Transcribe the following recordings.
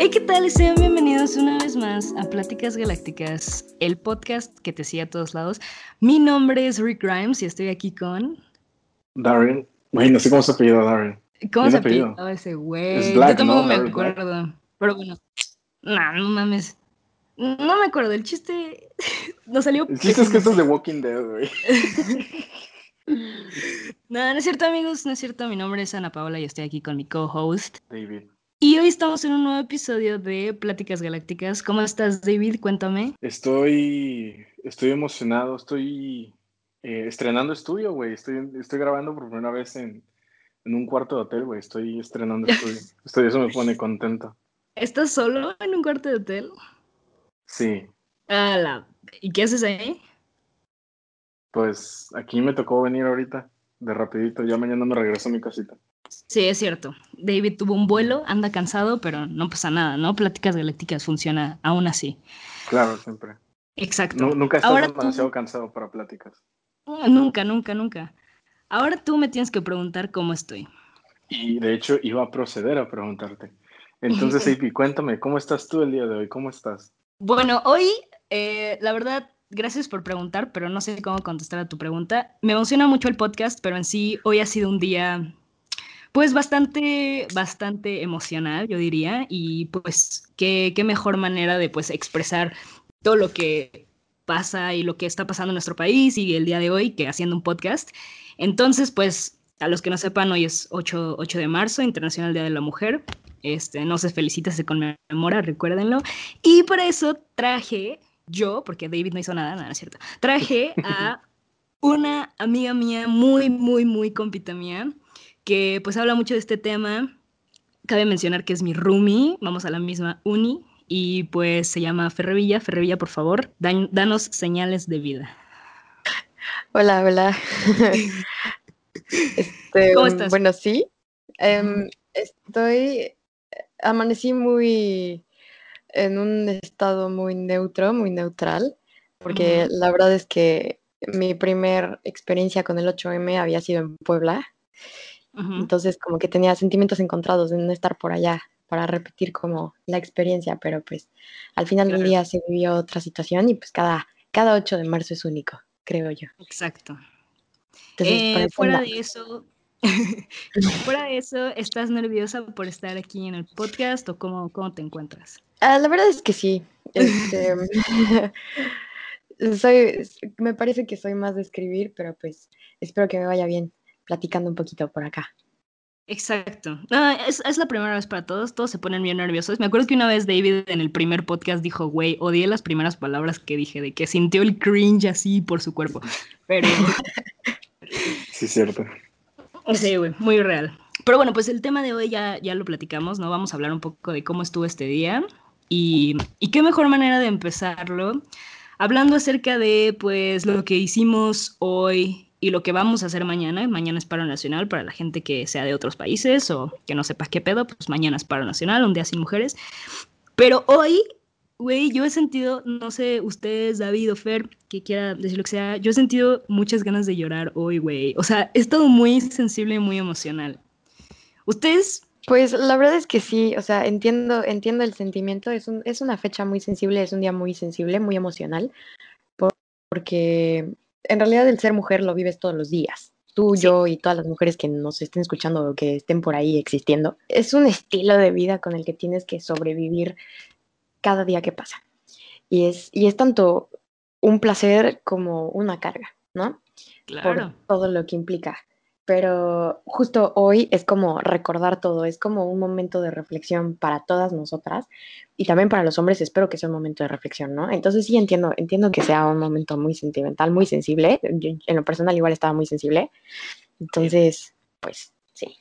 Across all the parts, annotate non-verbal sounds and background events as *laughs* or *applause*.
Hey, ¿qué tal? Sean bienvenidos una vez más a Pláticas Galácticas, el podcast que te sigue a todos lados. Mi nombre es Rick Grimes y estoy aquí con. Darren. Güey, no sé cómo se apellida Darren. ¿Cómo se apellida ese güey? Yo tampoco me acuerdo. Pero bueno, no, no mames. No me acuerdo, el chiste *laughs* no salió. El chiste es que esto es de Walking Dead, güey. *laughs* no, no es cierto, amigos, no es cierto. Mi nombre es Ana Paola y estoy aquí con mi co-host. David. Y hoy estamos en un nuevo episodio de Pláticas Galácticas. ¿Cómo estás, David? Cuéntame. Estoy, estoy emocionado, estoy eh, estrenando estudio, güey. Estoy, estoy grabando por primera vez en, en un cuarto de hotel, güey. Estoy estrenando estudio. *laughs* Estoy, eso me pone contento. ¿Estás solo en un cuarto de hotel? Sí. ¿Y qué haces ahí? Pues aquí me tocó venir ahorita, de rapidito. Ya mañana me regreso a mi casita. Sí, es cierto. David tuvo un vuelo, anda cansado, pero no pasa nada, ¿no? Pláticas Galácticas funciona aún así. Claro, siempre. Exacto. nunca estado demasiado cansado para pláticas. Nunca, nunca, nunca. Ahora tú me tienes que preguntar cómo estoy. Y de hecho iba a proceder a preguntarte. Entonces, *laughs* Api, cuéntame, ¿cómo estás tú el día de hoy? ¿Cómo estás? Bueno, hoy, eh, la verdad, gracias por preguntar, pero no sé cómo contestar a tu pregunta. Me emociona mucho el podcast, pero en sí hoy ha sido un día, pues bastante, bastante emocional, yo diría, y pues qué, qué mejor manera de pues expresar todo lo que pasa y lo que está pasando en nuestro país y el día de hoy que haciendo un podcast. Entonces, pues, a los que no sepan, hoy es 8, 8 de marzo, Internacional Día de la Mujer. Este, no se felicita, se conmemora, recuérdenlo. Y por eso traje yo, porque David no hizo nada, nada, es cierto, traje *laughs* a una amiga mía, muy, muy, muy compita mía, que pues habla mucho de este tema. Cabe mencionar que es mi roomie, vamos a la misma uni, y pues se llama Ferrevilla. Ferrevilla, por favor, danos señales de vida. Hola, hola. Este, ¿Cómo estás? Bueno, sí. Em, estoy, amanecí muy en un estado muy neutro, muy neutral, porque la verdad es que mi primer experiencia con el 8M había sido en Puebla. Entonces como que tenía sentimientos encontrados de no estar por allá para repetir como la experiencia, pero pues al final del día se vivió otra situación y pues cada, cada 8 de marzo es único, creo yo. Exacto. Eh, fuera de eso, *laughs* fuera de eso, ¿estás nerviosa por estar aquí en el podcast o cómo, cómo te encuentras? Ah, la verdad es que sí. Este, *laughs* soy, me parece que soy más de escribir, pero pues espero que me vaya bien platicando un poquito por acá. Exacto. es, es, la primera vez para todos, todos se ponen bien nerviosos. Me acuerdo que una vez David en el primer podcast dijo, güey, odié las primeras palabras que dije, de que sintió el cringe así por su cuerpo. Pero... *laughs* Sí, es cierto. Sí, güey, muy real. Pero bueno, pues el tema de hoy ya, ya lo platicamos, ¿no? Vamos a hablar un poco de cómo estuvo este día. Y, y qué mejor manera de empezarlo hablando acerca de, pues, lo que hicimos hoy y lo que vamos a hacer mañana, mañana es paro nacional para la gente que sea de otros países o que no sepa qué pedo, pues mañana es paro nacional, un día sin mujeres. Pero hoy, güey, yo he sentido, no sé, ustedes, David o Fer, que quiera decir lo que sea, yo he sentido muchas ganas de llorar hoy, güey. O sea, he estado muy sensible y muy emocional. ¿Ustedes? Pues la verdad es que sí, o sea, entiendo, entiendo el sentimiento, es, es una fecha muy sensible, es un día muy sensible, muy emocional, porque en realidad el ser mujer lo vives todos los días. Tú, yo y todas las mujeres que nos estén escuchando o que estén por ahí existiendo. Es un *laughs* estilo de vida con el que tienes que sobrevivir cada día que pasa. Y es, y es tanto un placer como una carga, ¿no? Claro. Por todo lo que implica pero justo hoy es como recordar todo, es como un momento de reflexión para todas nosotras y también para los hombres espero que sea un momento de reflexión, ¿no? Entonces sí entiendo, entiendo que sea un momento muy sentimental, muy sensible, en lo personal igual estaba muy sensible, entonces, pues sí.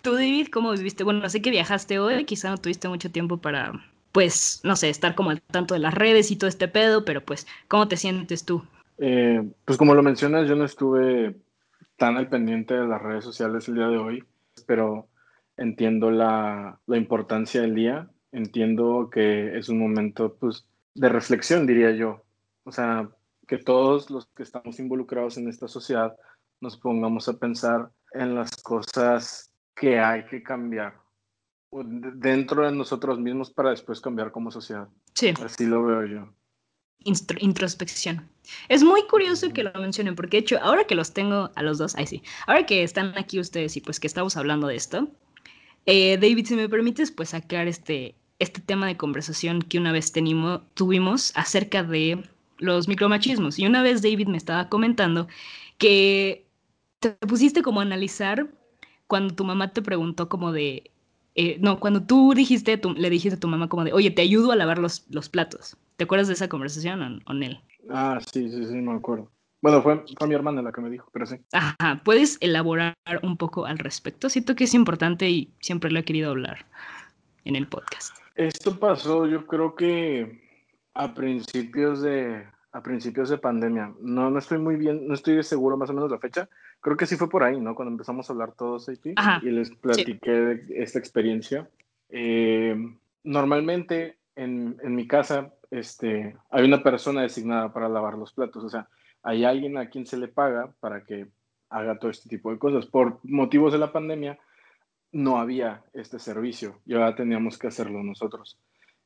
Tú, David, ¿cómo viviste? Bueno, sé que viajaste hoy, quizá no tuviste mucho tiempo para, pues, no sé, estar como al tanto de las redes y todo este pedo, pero pues, ¿cómo te sientes tú? Eh, pues como lo mencionas, yo no estuve tan al pendiente de las redes sociales el día de hoy, pero entiendo la, la importancia del día, entiendo que es un momento pues, de reflexión, diría yo. O sea, que todos los que estamos involucrados en esta sociedad nos pongamos a pensar en las cosas que hay que cambiar dentro de nosotros mismos para después cambiar como sociedad. Sí. Así lo veo yo. Introspección. Es muy curioso que lo mencionen, porque de hecho, ahora que los tengo a los dos, ahí sí, ahora que están aquí ustedes y pues que estamos hablando de esto, eh, David, si me permites, pues sacar este, este tema de conversación que una vez tenimos, tuvimos acerca de los micromachismos. Y una vez David me estaba comentando que te pusiste como a analizar cuando tu mamá te preguntó como de, eh, no, cuando tú dijiste, le dijiste a tu mamá como de, oye, te ayudo a lavar los, los platos. ¿Te acuerdas de esa conversación o, él? Ah, sí, sí, sí, me acuerdo. Bueno, fue, fue mi hermana la que me dijo, pero sí. Ajá, ¿puedes elaborar un poco al respecto? Siento que es importante y siempre lo he querido hablar en el podcast. Esto pasó, yo creo que a principios de, a principios de pandemia. No, no estoy muy bien, no estoy seguro más o menos la fecha. Creo que sí fue por ahí, ¿no? Cuando empezamos a hablar todos aquí y les platiqué esta experiencia. Eh, normalmente en, en, mi casa este, hay una persona designada para lavar los platos, o sea, hay alguien a quien se le paga para que haga todo este tipo de cosas. Por motivos de la pandemia no había este servicio, ya teníamos que hacerlo nosotros.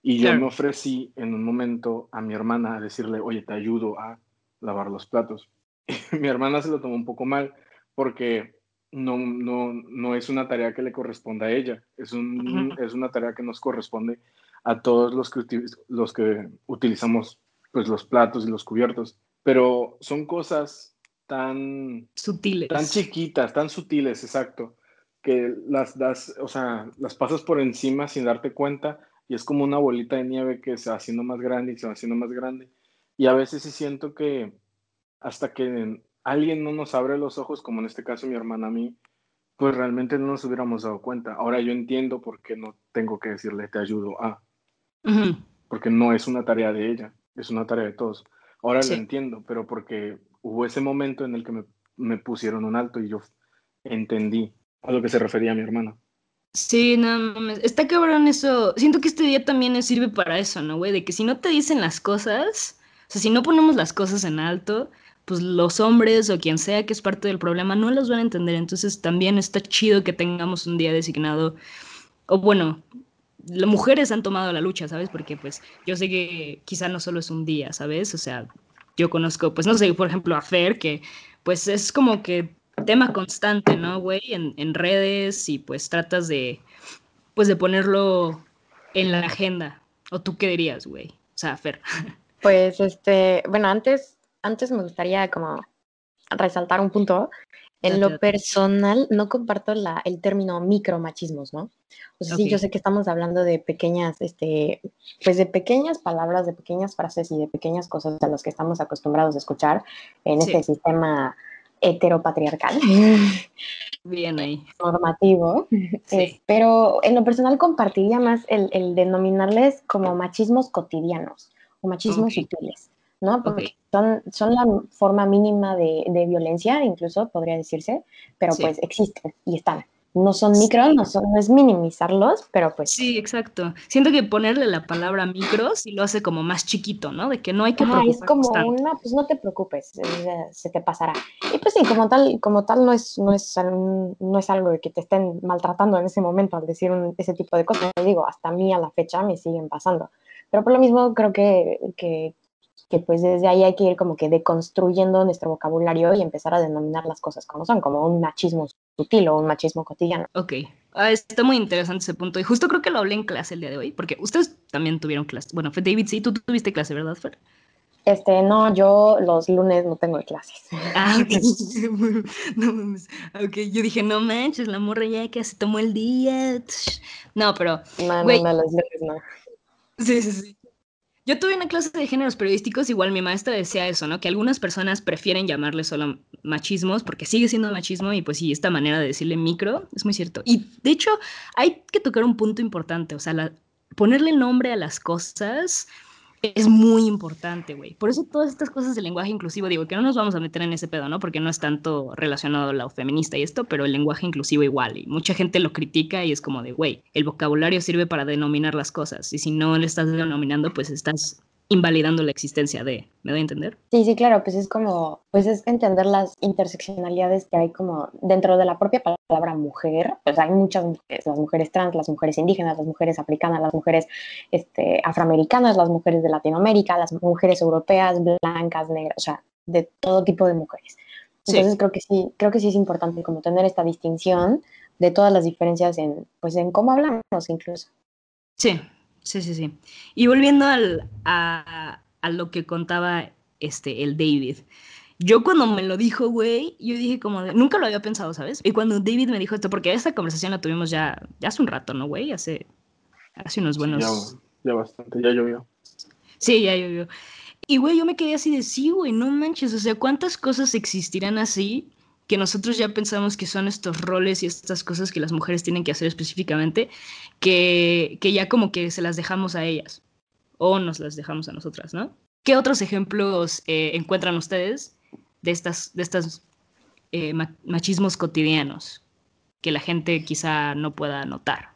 Y yo me ofrecí en un momento a mi hermana a decirle, oye, te ayudo a lavar los platos. *laughs* mi hermana se lo tomó un poco mal porque no, no, no es una tarea que le corresponda a ella, es, un, es una tarea que nos corresponde a todos los que, los que utilizamos pues, los platos y los cubiertos. Pero son cosas tan sutiles, tan chiquitas, tan sutiles, exacto, que las das, o sea, las pasas por encima sin darte cuenta y es como una bolita de nieve que se va haciendo más grande y se va haciendo más grande. Y a veces sí siento que hasta que alguien no nos abre los ojos, como en este caso mi hermana a mí, pues realmente no nos hubiéramos dado cuenta. Ahora yo entiendo por qué no tengo que decirle te ayudo a, porque no es una tarea de ella, es una tarea de todos. Ahora lo entiendo, pero porque hubo ese momento en el que me, me pusieron un alto y yo entendí a lo que se refería mi hermana. Sí, no mames. Está cabrón eso. Siento que este día también sirve para eso, ¿no, güey? De que si no te dicen las cosas, o sea, si no ponemos las cosas en alto, pues los hombres o quien sea que es parte del problema no las van a entender. Entonces también está chido que tengamos un día designado. O bueno, las mujeres han tomado la lucha, ¿sabes? Porque pues yo sé que quizá no solo es un día, ¿sabes? O sea, yo conozco, pues no sé, por ejemplo, a Fer, que pues es como que tema constante, ¿no, güey? En, en, redes y pues tratas de, pues de ponerlo en la agenda. ¿O tú qué dirías, güey? O sea, Fer. *laughs* Pues, este, bueno, antes, antes me gustaría como resaltar un punto. En lo personal, no comparto la, el término micromachismos, ¿no? O sea, sí, yo sé que estamos hablando de pequeñas, este, pues de pequeñas palabras, de pequeñas frases y de pequeñas cosas a las que estamos acostumbrados a escuchar en este sistema heteropatriarcal. *laughs* Bien ahí. *laughs* Normativo. Sí. pero en lo personal compartiría más el, el, denominarles como machismos cotidianos o machismos sutiles, ¿no? Porque son, son la forma mínima de, de, violencia, incluso podría decirse, pero pues existen y están no son micros, no, son, no es minimizarlos, pero pues... Sí, exacto. Siento que ponerle la palabra micros y lo hace como más chiquito, ¿no? De que no hay que ah, es como una, pues no te preocupes, se te pasará. Y pues sí, como tal, como tal no es, no es, no es algo que te estén maltratando en ese momento al decir ese tipo de cosas. Digo, hasta a mí a la fecha me siguen pasando. Pero por lo mismo creo que, que, que pues desde ahí hay que ir como que deconstruyendo nuestro vocabulario y empezar a denominar las cosas como son, como un machismo sutil o un machismo cotidiano. Ok, ah, está muy interesante ese punto y justo creo que lo hablé en clase el día de hoy, porque ustedes también tuvieron clase. Bueno, David, sí, tú tuviste clase, ¿verdad, Fer? Este, no, yo los lunes no tengo clases. *laughs* Ah, ok. *laughs* no mames. Ok, yo dije, no manches, la morra ya que se tomó el día. No, pero. No, no, no, los lunes no. Sí, sí, sí. Yo tuve una clase de géneros periodísticos, igual mi maestra decía eso, ¿no? Que algunas personas prefieren llamarle solo machismos porque sigue siendo machismo y pues sí, esta manera de decirle micro es muy cierto. Y de hecho, hay que tocar un punto importante, o sea, ponerle nombre a las cosas es muy importante, güey. Por eso todas estas cosas de lenguaje inclusivo, digo, que no nos vamos a meter en ese pedo, ¿no? Porque no es tanto relacionado a lo feminista y esto, pero el lenguaje inclusivo igual. Y mucha gente lo critica y es como de, güey, el vocabulario sirve para denominar las cosas. Y si no le estás denominando, pues estás invalidando la existencia de, ¿me doy a entender? Sí, sí, claro, pues es como, pues es entender las interseccionalidades que hay como dentro de la propia palabra mujer, pues hay muchas mujeres, las mujeres trans, las mujeres indígenas, las mujeres africanas, las mujeres este, afroamericanas, las mujeres de Latinoamérica, las mujeres europeas, blancas, negras, o sea, de todo tipo de mujeres. Entonces creo que sí, creo que sí es importante como tener esta distinción de todas las diferencias en, pues en cómo hablamos incluso. Sí, sí, sí, sí. Y volviendo al, a, a, lo que contaba este, el David. Yo cuando me lo dijo, güey, yo dije como, nunca lo había pensado, ¿sabes? Y cuando David me dijo esto, porque esta conversación la tuvimos ya, ya hace un rato, ¿no, güey? Hace, hace unos buenos... Ya, ya bastante, ya llovió. Sí, ya llovió. Y, güey, yo me quedé así de, sí, güey, no manches, o sea, ¿cuántas cosas existirán así que nosotros ya pensamos que son estos roles y estas cosas que las mujeres tienen que hacer específicamente, que, que ya como que se las dejamos a ellas o nos las dejamos a nosotras, ¿no? ¿Qué otros ejemplos eh, encuentran ustedes de estas, de estas eh, machismos cotidianos que la gente quizá no pueda notar?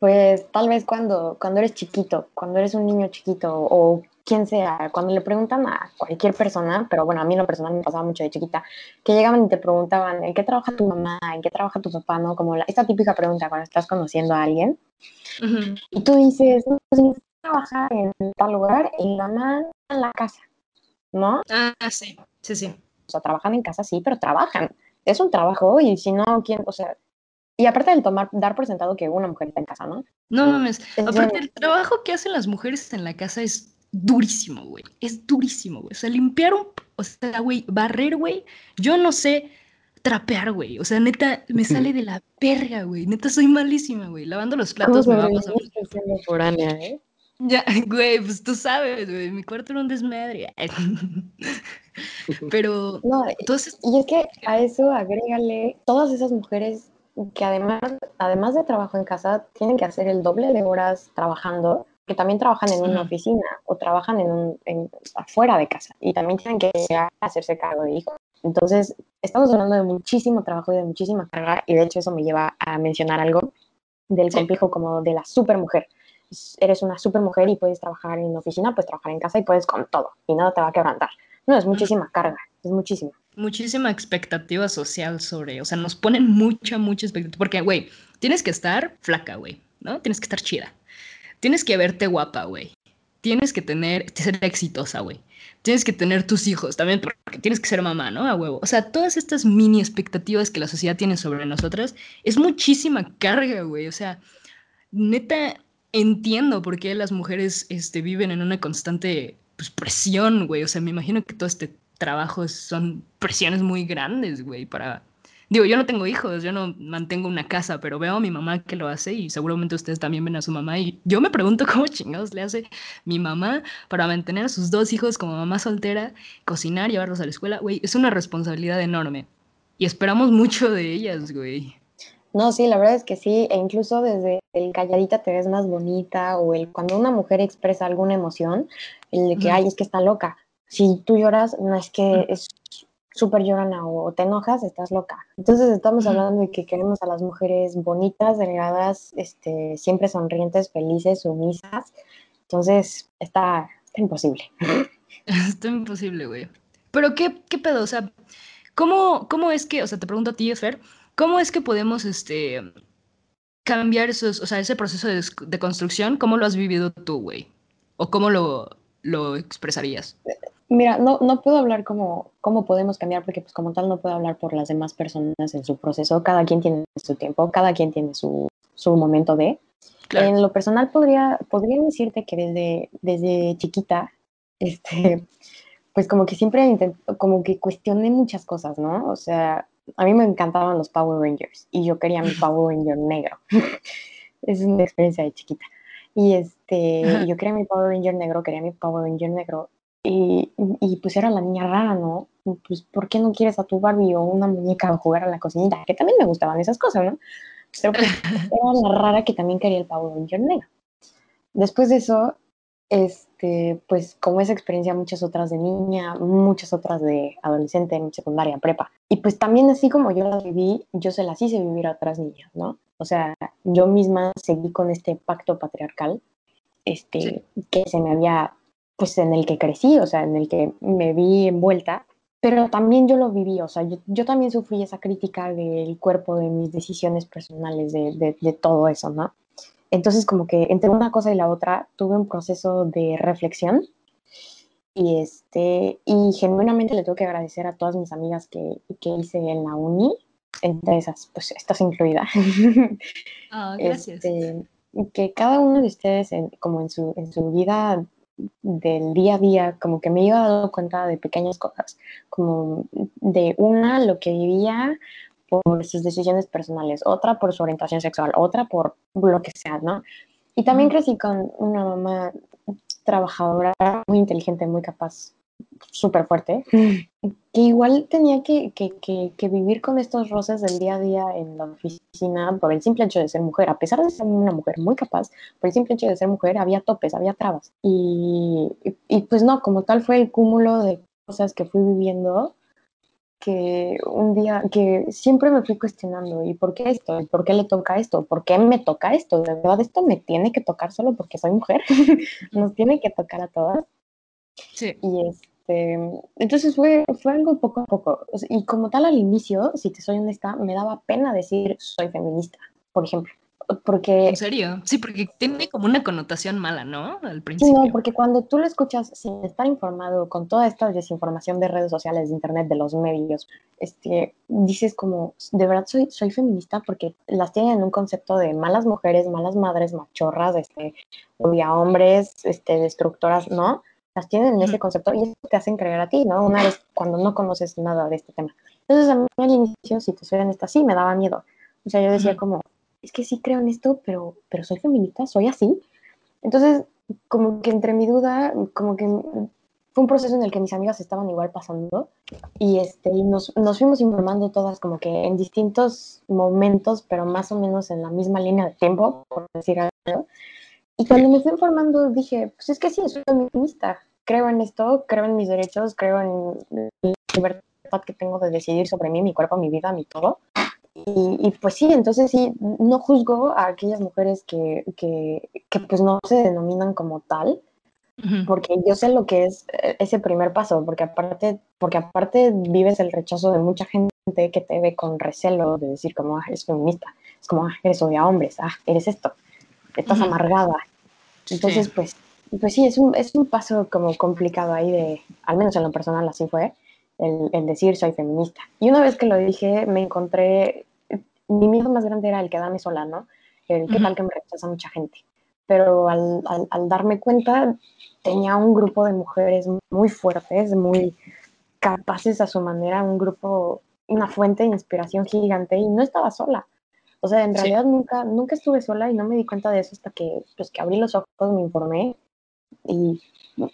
Pues tal vez cuando, cuando eres chiquito, cuando eres un niño chiquito o quien sea, cuando le preguntan a cualquier persona, pero bueno, a mí en lo personal me pasaba mucho de chiquita, que llegaban y te preguntaban, ¿en qué trabaja tu mamá? ¿En qué trabaja tu papá? ¿No? Como esta típica pregunta cuando estás conociendo a alguien. Y tú dices, no, pues trabajar en tal lugar y mi mamá en la casa, ¿no? Ah, sí, sí, sí. O sea, trabajan en casa, sí, pero trabajan. Es un trabajo y si no, ¿quién? O sea, y aparte del tomar, dar por sentado que una mujer está en casa, ¿no? No mames. Aparte, el trabajo que hacen las mujeres en la casa es durísimo, güey. Es durísimo, güey. O sea, limpiar un. O sea, güey, barrer, güey. Yo no sé trapear, güey. O sea, neta, me sale de la verga, güey. Neta, soy malísima, güey. Lavando los platos me va a pasar. ¿eh? Ya, *laughs* güey, pues tú sabes, güey. Mi cuarto era un desmadre. *laughs* Pero. No, entonces... y es que a eso agrégale todas esas mujeres que además, además de trabajo en casa, tienen que hacer el doble de horas trabajando, que también trabajan en una oficina o trabajan en un, en, afuera de casa y también tienen que hacerse cargo de hijos. Entonces, estamos hablando de muchísimo trabajo y de muchísima carga y de hecho eso me lleva a mencionar algo del complejo como de la supermujer. Eres una supermujer y puedes trabajar en una oficina, puedes trabajar en casa y puedes con todo y nada te va a quebrantar. No, es muchísima carga, es muchísima muchísima expectativa social sobre, o sea, nos ponen mucha, mucha expectativa. Porque, güey, tienes que estar flaca, güey, ¿no? Tienes que estar chida. Tienes que verte guapa, güey. Tienes que tener, ser exitosa, güey. Tienes que tener tus hijos también, porque tienes que ser mamá, ¿no? A huevo. O sea, todas estas mini expectativas que la sociedad tiene sobre nosotras es muchísima carga, güey. O sea, neta, entiendo por qué las mujeres este, viven en una constante pues, presión, güey. O sea, me imagino que todo este trabajos son presiones muy grandes, güey, para... Digo, yo no tengo hijos, yo no mantengo una casa, pero veo a mi mamá que lo hace y seguramente ustedes también ven a su mamá y yo me pregunto *laughs* cómo chingados le hace mi mamá para mantener a sus dos hijos como mamá soltera, cocinar, llevarlos a la escuela, güey, es una responsabilidad enorme y esperamos mucho de ellas, güey. No, sí, la verdad es que sí, e incluso desde el calladita te ves más bonita o el cuando una mujer expresa alguna emoción, el de que, ay, es que está loca, si tú lloras, no es que es súper llorona o te enojas, estás loca. Entonces estamos hablando de que queremos a las mujeres bonitas, delgadas, este, siempre sonrientes, felices, sumisas. Entonces está, imposible. *laughs* Está imposible, güey. Pero qué, qué pedo, o sea, ¿cómo, ¿cómo es que, o sea, te pregunto a ti, Fer, ¿cómo es que podemos, este, cambiar esos, o sea, ese proceso de, de construcción, cómo lo has vivido tú, güey? ¿O cómo lo, lo expresarías? Mira, no, no puedo hablar como cómo podemos cambiar, porque pues como tal no puedo hablar por las demás personas en su proceso. Cada quien tiene su tiempo, cada quien tiene su, su momento de. En lo personal podría, podría decirte que desde, desde chiquita, *laughs* este, pues como que siempre intento, como que cuestioné muchas cosas, ¿no? O sea, a mí me encantaban los Power Rangers y yo quería mi Power Ranger negro. *laughs* es una experiencia de chiquita. Y este, yo quería mi Power Ranger negro, quería mi Power Ranger negro y, y, pues era la niña rara, ¿no? Pues, ¿por qué no quieres a tu Barbie o una muñeca a jugar a la cocinita? Que también me gustaban esas cosas, ¿no? Pero pues, *laughs* era la rara que también quería el Power Ranger negro. Después de eso, este, pues como esa experiencia, muchas otras de niña, muchas otras de adolescente, en secundaria, prepa. Y pues también así como yo las viví, yo se las hice vivir a otras niñas, ¿no? O sea, yo misma seguí con este pacto patriarcal, este, que se me había pues en el que crecí, o sea, en el que me vi envuelta, pero también yo lo viví, o sea, yo, también sufrí esa crítica del cuerpo, de mis decisiones personales, de, de, todo eso, ¿no? Entonces, como que entre una cosa y la otra, tuve un proceso de reflexión y, este, y genuinamente le tengo que agradecer a todas mis amigas que, que hice en la uni, entre esas, pues estás incluida. Ah, *laughs* gracias. Este, que cada uno de ustedes, como en su, en su vida del día a día, como que me iba dando cuenta de pequeñas cosas, como de una, lo que vivía por sus decisiones personales, otra por su orientación sexual, otra por lo que sea, ¿no? Y también crecí con una mamá trabajadora, muy inteligente, muy capaz, súper fuerte, que igual tenía que, vivir con estos roces del día a día en la oficina por el simple hecho de ser mujer. A pesar de ser una mujer muy capaz, por el simple hecho de ser mujer había topes, había trabas. Y, y pues no, como tal fue el cúmulo de cosas que fui viviendo que un día, que siempre me fui cuestionando, ¿y por qué esto? ¿Y por qué le toca esto? ¿Por qué me toca esto? ¿De verdad esto me tiene que tocar solo porque soy mujer? *laughs* ¿Nos tiene que tocar a todas? Sí. Y este, entonces fue, fue algo poco a poco. Y como tal al inicio, si te soy honesta, me daba pena decir soy feminista, por ejemplo. Porque, ¿En serio? Sí, porque tiene como una connotación mala, ¿no? Al principio. Sí, no, porque cuando tú lo escuchas sin estar informado con toda esta desinformación de redes sociales, de internet, de los medios, este, dices como, de verdad soy, soy feminista porque las tienen en un concepto de malas mujeres, malas madres, machorras, este, odia hombres, este, destructoras, ¿no? Las tienen en ese concepto y eso te hacen creer a ti, ¿no? Una vez cuando no conoces nada de este tema. Entonces a mí al inicio, si te soy honesta, sí me daba miedo. O sea, yo decía como, es que sí creo en esto, pero, pero soy feminista, soy así. Entonces, como que entre mi duda, como que fue un proceso en el que mis amigas estaban igual pasando y, este, y nos, nos fuimos informando todas como que en distintos momentos, pero más o menos en la misma línea de tiempo, por decir algo. Y cuando me fui informando dije, pues es que sí, soy feminista, creo en esto, creo en mis derechos, creo en la libertad que tengo de decidir sobre mí, mi cuerpo, mi vida, mi todo. Y, pues sí, entonces sí, no juzgo a aquellas mujeres que, que, que pues no se denominan como tal, porque yo sé lo que es eh, ese primer paso, porque aparte, porque aparte vives el rechazo de mucha gente que te ve con recelo de decir como, ah, eres feminista, es como, ah, eres odia hombres, ah, eres esto, estás amargada. Entonces, pues, pues sí, es un, es un paso como complicado ahí de, al menos en lo personal así fue, el, decir soy feminista. Y una vez que lo dije, me encontré, mi miedo más grande era el quedarme sola, ¿no? El qué tal que me rechaza mucha gente. Pero al, al, darme cuenta, tenía un grupo de mujeres muy fuertes, muy capaces a su manera, un grupo, una fuente de inspiración gigante y no estaba sola. O sea, en realidad nunca, nunca estuve sola y no me di cuenta de eso hasta que, pues, que abrí los ojos, me informé y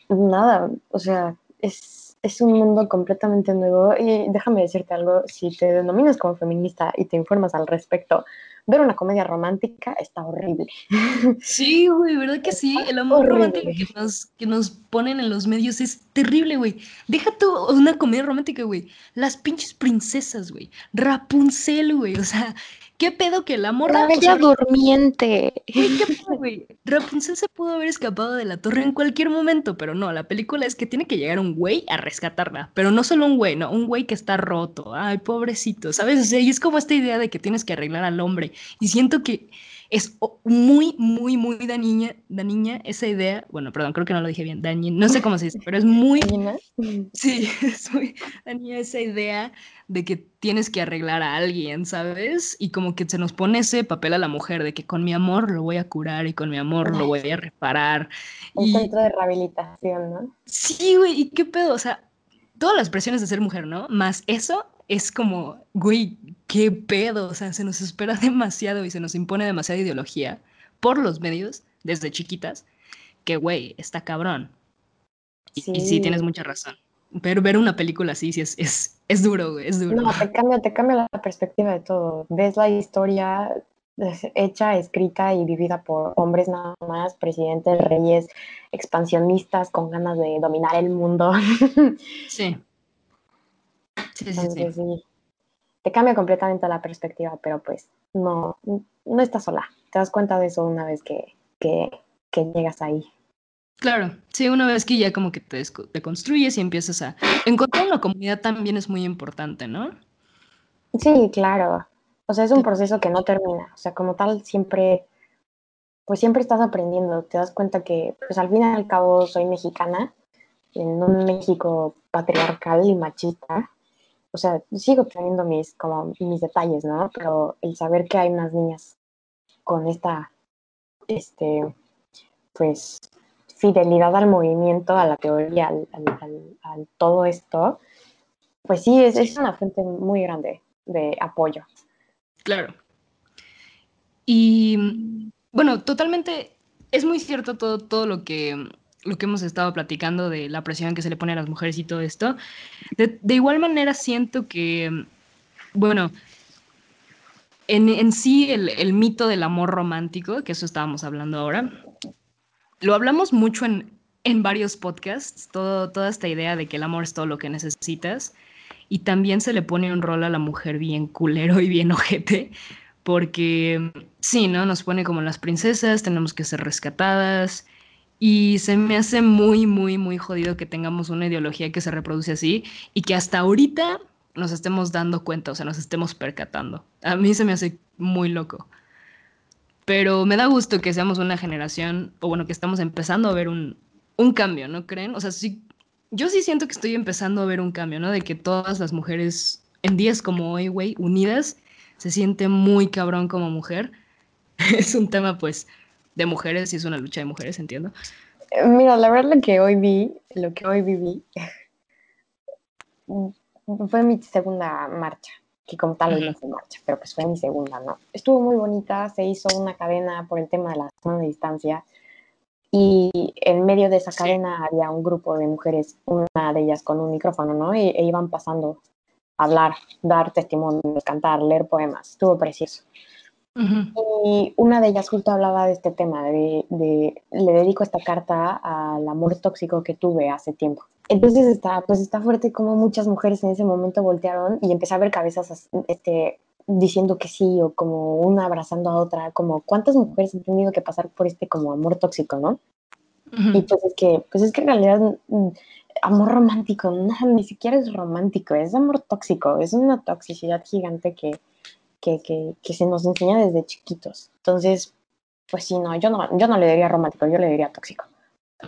nada, o sea, es, es un mundo completamente nuevo. Y déjame decirte algo, si te denominas como feminista y te informas al respecto, ver una comedia romántica está horrible. *laughs* Sí, güey, ¿verdad que sí? El amor romántico que nos, que nos ponen en los medios es terrible, güey. Deja tú una comedia romántica, güey. Las pinches princesas, güey. Rapunzel, güey. O sea, ¿Qué pedo que la morra... La bella durmiente. ¿Qué pedo, güey? Rapunzel se pudo haber escapado de la torre en cualquier momento, pero no, la película es que tiene que llegar un güey a rescatarla. Pero no solo un güey, no, un güey que está roto. Ay, pobrecito, ¿sabes? O sea, y es como esta idea de que tienes que arreglar al hombre. Y siento que es muy, muy, muy da niña, da niña esa idea. Bueno, perdón, creo que no lo dije bien, dañina, no sé cómo se dice, pero es muy. *laughs* Sí, *laughs* es muy dañina esa idea de que tienes que arreglar a alguien, ¿sabes? Y como que se nos pone ese papel a la mujer de que con mi amor lo voy a curar y con mi amor lo voy a reparar. Un centro de rehabilitación, ¿no? Sí, güey, ¿y qué pedo? O sea, todas las presiones de ser mujer, ¿no? Más eso es como, güey, qué pedo, o sea, se nos espera *laughs* demasiado y se nos impone demasiada ideología por los medios desde chiquitas, que, güey, está cabrón. Y sí. tienes mucha razón. Pero ver una película así sí es, es, es duro, güey, es duro. No, te cambia, te cambia la perspectiva de todo. Ves la historia hecha, escrita y vivida por hombres nada más, presidentes, reyes, expansionistas con ganas de dominar el mundo. *laughs* Sí. Sí, sí, sí. Te cambia completamente la perspectiva, pero pues no, no estás sola. Te das cuenta de eso una vez que, que, que llegas ahí. Claro, sí, una vez que ya como que te, te construyes y empiezas a encontrar una comunidad también es muy importante, ¿no? Sí, claro. O sea, es un proceso que no termina. O sea, como tal, siempre, pues siempre estás aprendiendo. Te das cuenta que, pues al fin y al cabo, soy mexicana en un México patriarcal y machista. O sea, sigo teniendo mis, como, mis detalles, ¿no? Pero el saber que hay unas niñas con esta, este, pues, fidelidad al movimiento, a la teoría, al, todo esto, pues sí, es, es, una fuente muy grande de apoyo. Claro. Y bueno, totalmente, es muy cierto todo, todo lo que lo que hemos estado platicando de la presión que se le pone a las mujeres y todo esto. De, igual manera siento que, bueno, en, en sí el, el, mito del amor romántico, que eso estábamos hablando ahora, lo hablamos mucho en, en varios podcasts, todo, toda esta idea de que el amor es todo lo que necesitas. Y también se le pone un rol a la mujer bien culero y bien ojete, porque sí, ¿no? Nos pone como las princesas, tenemos que ser rescatadas. Y se me hace muy, muy, muy jodido que tengamos una ideología que se reproduce así y que hasta ahorita nos estemos dando cuenta, o sea, nos estemos percatando. A mí se me hace muy loco. Pero me da gusto que seamos una generación, o bueno, que estamos empezando a ver un, un cambio, ¿no creen? O sea, sí, yo sí siento que estoy empezando a ver un cambio, ¿no? De que todas las mujeres en días como hoy, güey, unidas, se siente muy cabrón como mujer. *laughs* es un tema, pues, de mujeres y es una lucha de mujeres, entiendo. Mira, la verdad lo que hoy vi, lo que hoy viví, fue mi segunda marcha que como tal no fue marcha, pero pues fue mi segunda, ¿no? Estuvo muy bonita, se hizo una cadena por el tema de la zona de distancia y en medio de esa cadena había un grupo de mujeres, una de ellas con un micrófono, ¿no? Y, e iban pasando a hablar, dar testimonio, cantar, leer poemas, estuvo precioso. Y una de ellas justo hablaba de este tema, de, de, le dedico esta carta al amor tóxico que tuve hace tiempo. Entonces está, pues está fuerte como muchas mujeres en ese momento voltearon y empecé a ver cabezas este, diciendo que sí o como una abrazando a otra, como cuántas mujeres han tenido que pasar por este como amor tóxico, ¿no? Y pues es que, pues es que en realidad mm, amor romántico, no, ni siquiera es romántico, es amor tóxico, es una toxicidad gigante que, que, que, que se nos enseña desde chiquitos. Entonces, pues sí, no, yo no, yo no le diría romántico, yo le diría tóxico.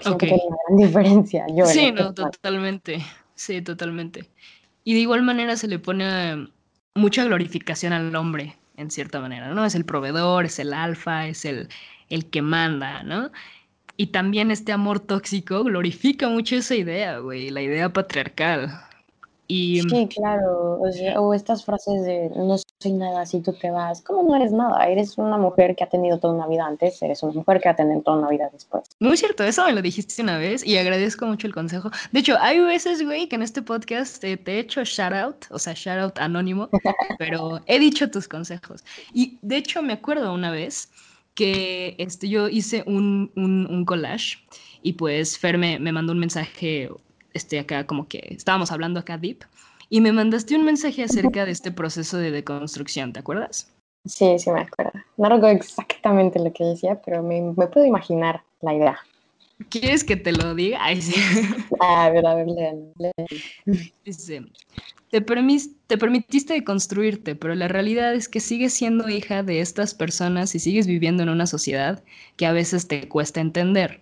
Siento que hay una gran *laughs* diferencia. Yo sí, no, totalmente. Sí, totalmente. Y de igual manera se le pone mucha glorificación al hombre, en cierta manera, ¿no? Es el proveedor, es el alfa, es el, el que manda, ¿no? Y también este amor tóxico glorifica mucho esa idea, güey, la idea patriarcal. Y, sí, claro, o, estas frases de no soy nada si tú te vas, ¿cómo no eres nada? Eres una mujer que ha tenido toda una vida antes, eres una mujer que ha tenido toda una vida después. Muy cierto, eso me lo dijiste una vez y agradezco mucho el consejo. De hecho, hay veces, güey, que en este podcast te, he hecho shout out, o sea, shout out anónimo, *laughs* pero he dicho tus consejos. Y de hecho, me acuerdo una vez que este, yo hice un, un, un collage y pues Fer me, me mandó un mensaje este, acá como que estábamos hablando acá deep, y me mandaste un mensaje acerca de este proceso de deconstrucción, ¿te acuerdas? Sí, sí me acuerdo. No recuerdo exactamente lo que decía, pero me, me puedo imaginar la idea. ¿Quieres que te lo diga? Ay, sí. *laughs* A ver, a ver, Dice, te, te permitiste deconstruirte, pero la realidad es que sigues siendo hija de estas personas y sigues viviendo en una sociedad que a veces te cuesta entender.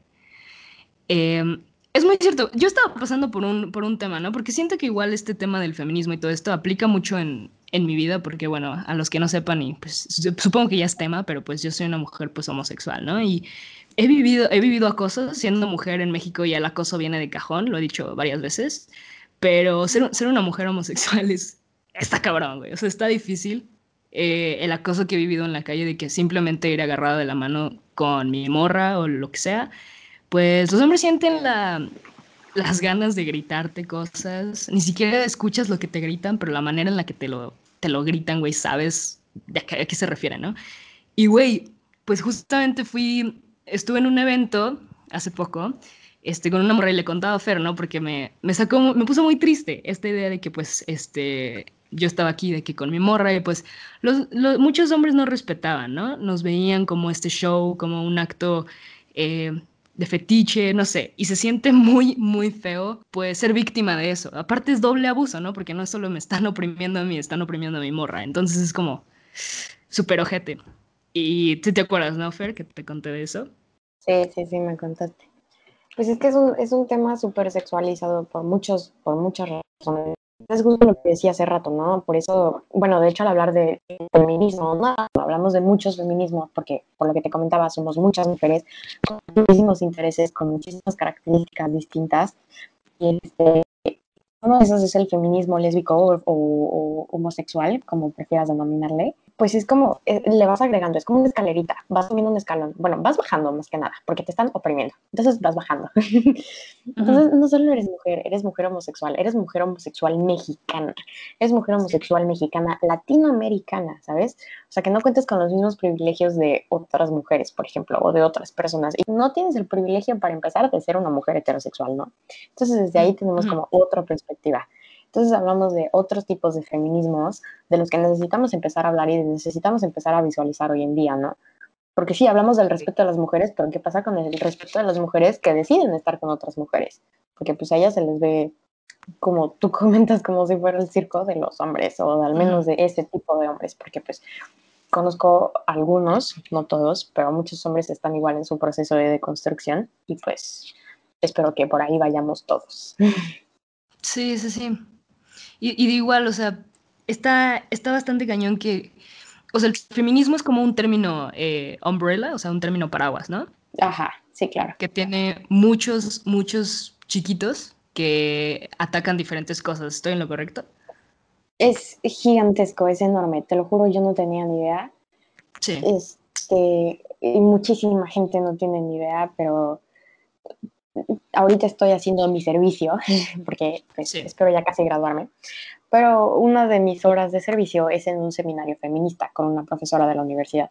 Eh, es muy cierto. Yo estaba pasando por un, por un tema, ¿no? Porque siento que igual este tema del feminismo y todo esto aplica mucho en, en mi vida, porque bueno, a los que no sepan, y pues supongo que ya es tema, pero pues yo soy una mujer pues homosexual, ¿no? Y he vivido, he vivido acoso siendo mujer en México y el acoso viene de cajón, lo he dicho varias veces, pero ser, ser una mujer homosexual es, está cabrón, güey, o sea, está difícil. Eh, el acoso que he vivido en la calle de que simplemente ir agarrada de la mano con mi morra o lo que sea, pues los hombres sienten las ganas de gritarte cosas. Ni siquiera escuchas lo que te gritan, pero la manera en la que te lo, te lo gritan, güey, sabes de a qué, se refiere, ¿no? Y, güey, pues justamente fui, estuve en un evento hace poco, este, con una morra y le contaba a Fer, ¿no? Porque me, me sacó, me puso muy triste esta idea de que, pues, este, yo estaba aquí, de que con mi morra, y pues, los, muchos hombres no respetaban, ¿no? Nos veían como este show, como un acto... Eh, de fetiche, no sé, y se siente *laughs* muy, muy feo, pues ser víctima de eso. Aparte es doble abuso, ¿no? Porque no solo me están oprimiendo a mí, están oprimiendo a mi morra. Entonces es como súper ojete. Y si te acuerdas, ¿no, Fer, que te conté de eso? Sí, sí, sí, me contaste. Pues es que es un, es un tema súper sexualizado por, muchos, por muchas razones es justo lo que decía hace rato, ¿no? Por eso, bueno, de hecho al hablar de feminismo, hablamos de muchos feminismos, porque por lo que te comentaba, somos muchas mujeres con muchísimos intereses, con muchísimas características distintas. Y este, uno de esos es el feminismo lésbico o homosexual, como prefieras denominarle pues es como, eh, le vas agregando, es como una escalerita, vas subiendo un escalón, bueno, vas bajando más que nada, porque te están oprimiendo, entonces vas bajando. *laughs* entonces no solo eres mujer, eres mujer homosexual, eres mujer homosexual mexicana, eres mujer homosexual mexicana latinoamericana, ¿sabes? O sea, que no cuentes con los mismos privilegios de otras mujeres, por ejemplo, o de otras personas, y no tienes el privilegio para empezar de ser una mujer heterosexual, ¿no? Entonces desde ahí tenemos como otra perspectiva. Entonces hablamos de otros tipos de feminismos de los que necesitamos empezar a hablar y necesitamos empezar a visualizar hoy en día, ¿no? Porque sí, hablamos del respeto a las mujeres, pero ¿qué pasa con el respeto a las mujeres que deciden estar con otras mujeres? Porque pues a ellas se les ve, como tú *laughs* comentas, como si fuera el circo de los hombres, o al menos de ese tipo de hombres, porque pues conozco algunos, no todos, pero muchos hombres están igual en su proceso de deconstrucción y pues espero que por ahí vayamos todos. *laughs* Sí, sí, sí. Y, de igual, o sea, está, está bastante cañón que, o sea, el feminismo es como un término eh, umbrella, o sea, un término paraguas, ¿no? Ajá, sí, claro. Que tiene muchos, muchos chiquitos que atacan diferentes cosas. ¿Estoy en lo correcto? Es gigantesco, es enorme, te lo juro, yo no tenía ni idea. Sí. Este, y muchísima gente no tiene ni idea, pero ahorita estoy haciendo mi servicio, *laughs* porque pues, espero ya casi graduarme, pero una de mis horas de servicio es en un seminario feminista con una profesora de la universidad.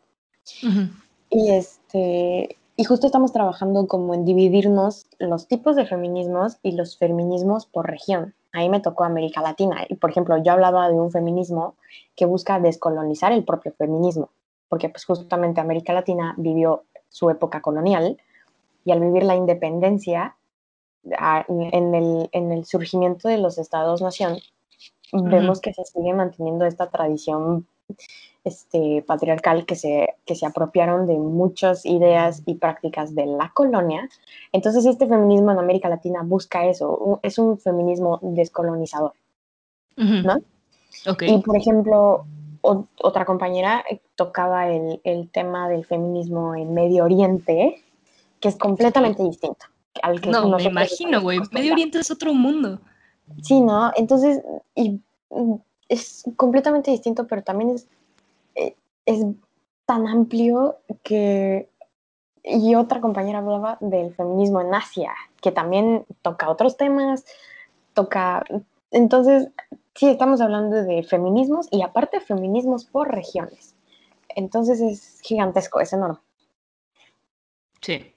Y este y justo estamos trabajando como en dividirnos los tipos de feminismos y los feminismos por región. Ahí me tocó América Latina. Y por ejemplo, yo hablaba de un feminismo que busca descolonizar el propio feminismo, porque pues justamente América Latina vivió su época colonial y al vivir la independencia, en el, surgimiento de los estados-nación, vemos que se sigue manteniendo esta tradición este, patriarcal que se, que se apropiaron de muchas ideas y prácticas de la colonia. Entonces este feminismo en América Latina busca eso, es un feminismo descolonizador. ¿no? Y por ejemplo, otra compañera tocaba el, el, tema del feminismo en Medio Oriente, que es completamente distinto al que No, me imagino, güey. Medio Oriente es otro mundo. Sí, ¿no? Entonces, y, mm, es completamente distinto, pero también es, eh, es tan amplio que... Y otra compañera hablaba del feminismo en Asia, que también toca otros temas, toca... Entonces, sí, estamos hablando de feminismos y aparte feminismos por regiones. Entonces es gigantesco, es enorme. Sí.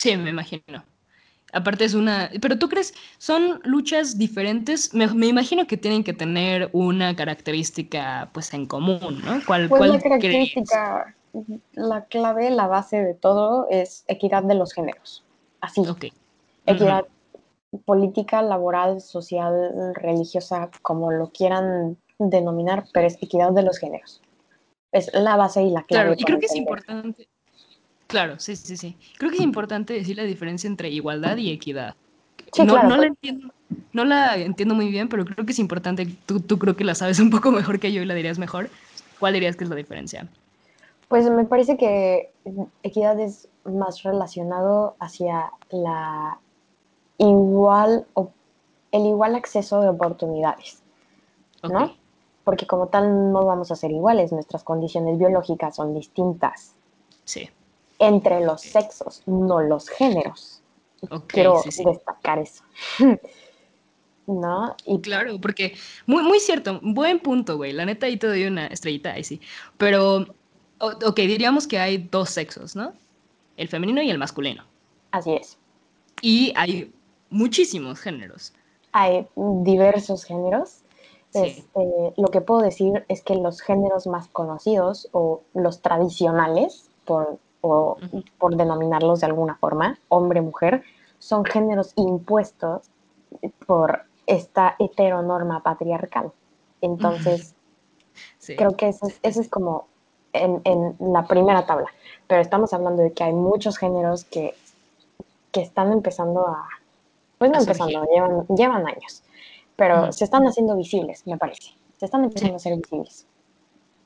Sí, me imagino. Aparte es una... Pero tú crees, son luchas diferentes. Me, imagino que tienen que tener una característica pues en común, ¿no? ¿Cuál, pues la característica, la clave, la base de todo es equidad de los géneros. Así. Ok. Equidad política, laboral, social, religiosa, como lo quieran denominar, pero es equidad de los géneros. Es la base y la clave. Claro, y creo que es importante Claro, sí, sí, sí. Creo que es importante decir la diferencia entre igualdad y equidad. no, no, la entiendo, no la entiendo muy bien, pero creo que es importante. Tú, tú creo que la sabes un poco *laughs* mejor que yo y la dirías mejor. ¿Cuál dirías que es la diferencia? Pues me parece que equidad es más relacionado hacia la igual o el igual acceso de oportunidades, ¿no? Porque como tal no vamos a ser iguales, nuestras condiciones biológicas son distintas. Sí entre los sexos, no los géneros. Quiero destacar eso. *laughs* ¿No? Y claro, porque muy, muy cierto, buen punto, güey. La neta ahí te doy una estrellita, ahí sí. Pero, ok, diríamos que hay dos sexos, ¿no? El femenino y el masculino. Así es. Y hay muchísimos géneros. Hay diversos géneros. Este, lo que puedo decir es que los géneros más conocidos o los tradicionales, por o por denominarlos de alguna forma, hombre-mujer, son géneros impuestos por esta heteronorma patriarcal. Entonces, creo que eso es, como en, la primera tabla. Pero estamos hablando de que hay muchos géneros que, que están empezando a... Pues no empezando, llevan, llevan años. Pero se están haciendo visibles, me parece. Se están empezando a ser visibles.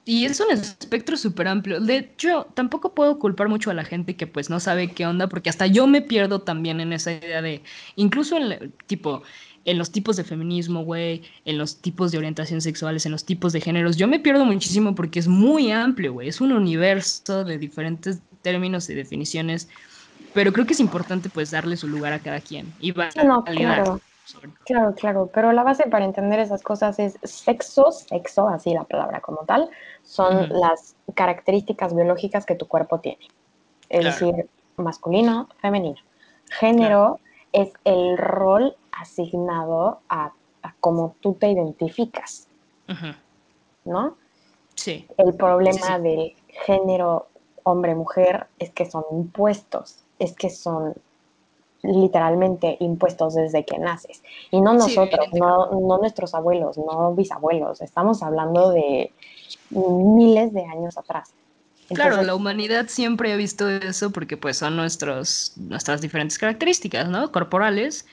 Y es un espectro súper amplio. De hecho, tampoco puedo culpar mucho a la gente que pues no sabe qué onda, porque hasta yo me pierdo también en esa idea de, incluso en tipo, en los tipos de feminismo, güey, en los tipos de orientación sexuales, en los tipos de géneros, yo me pierdo muchísimo porque es muy amplio, güey, es un universo de diferentes términos y definiciones, pero creo que es importante pues darle su lugar a cada quien y va no, claro. Claro, claro, pero la base para entender esas cosas es sexo, sexo, así la palabra como tal, son las características biológicas que tu cuerpo tiene. Es decir, masculino, femenino. Género es el rol asignado a, cómo tú te identificas. ¿No? Sí. El problema del género hombre-mujer es que son impuestos, es que son literalmente impuestos desde que naces. Y no nosotros, no, no, nuestros abuelos, no bisabuelos, estamos hablando de miles de años atrás. claro, la humanidad siempre ha visto eso porque pues son nuestros, nuestras diferentes características, ¿no? Corporales,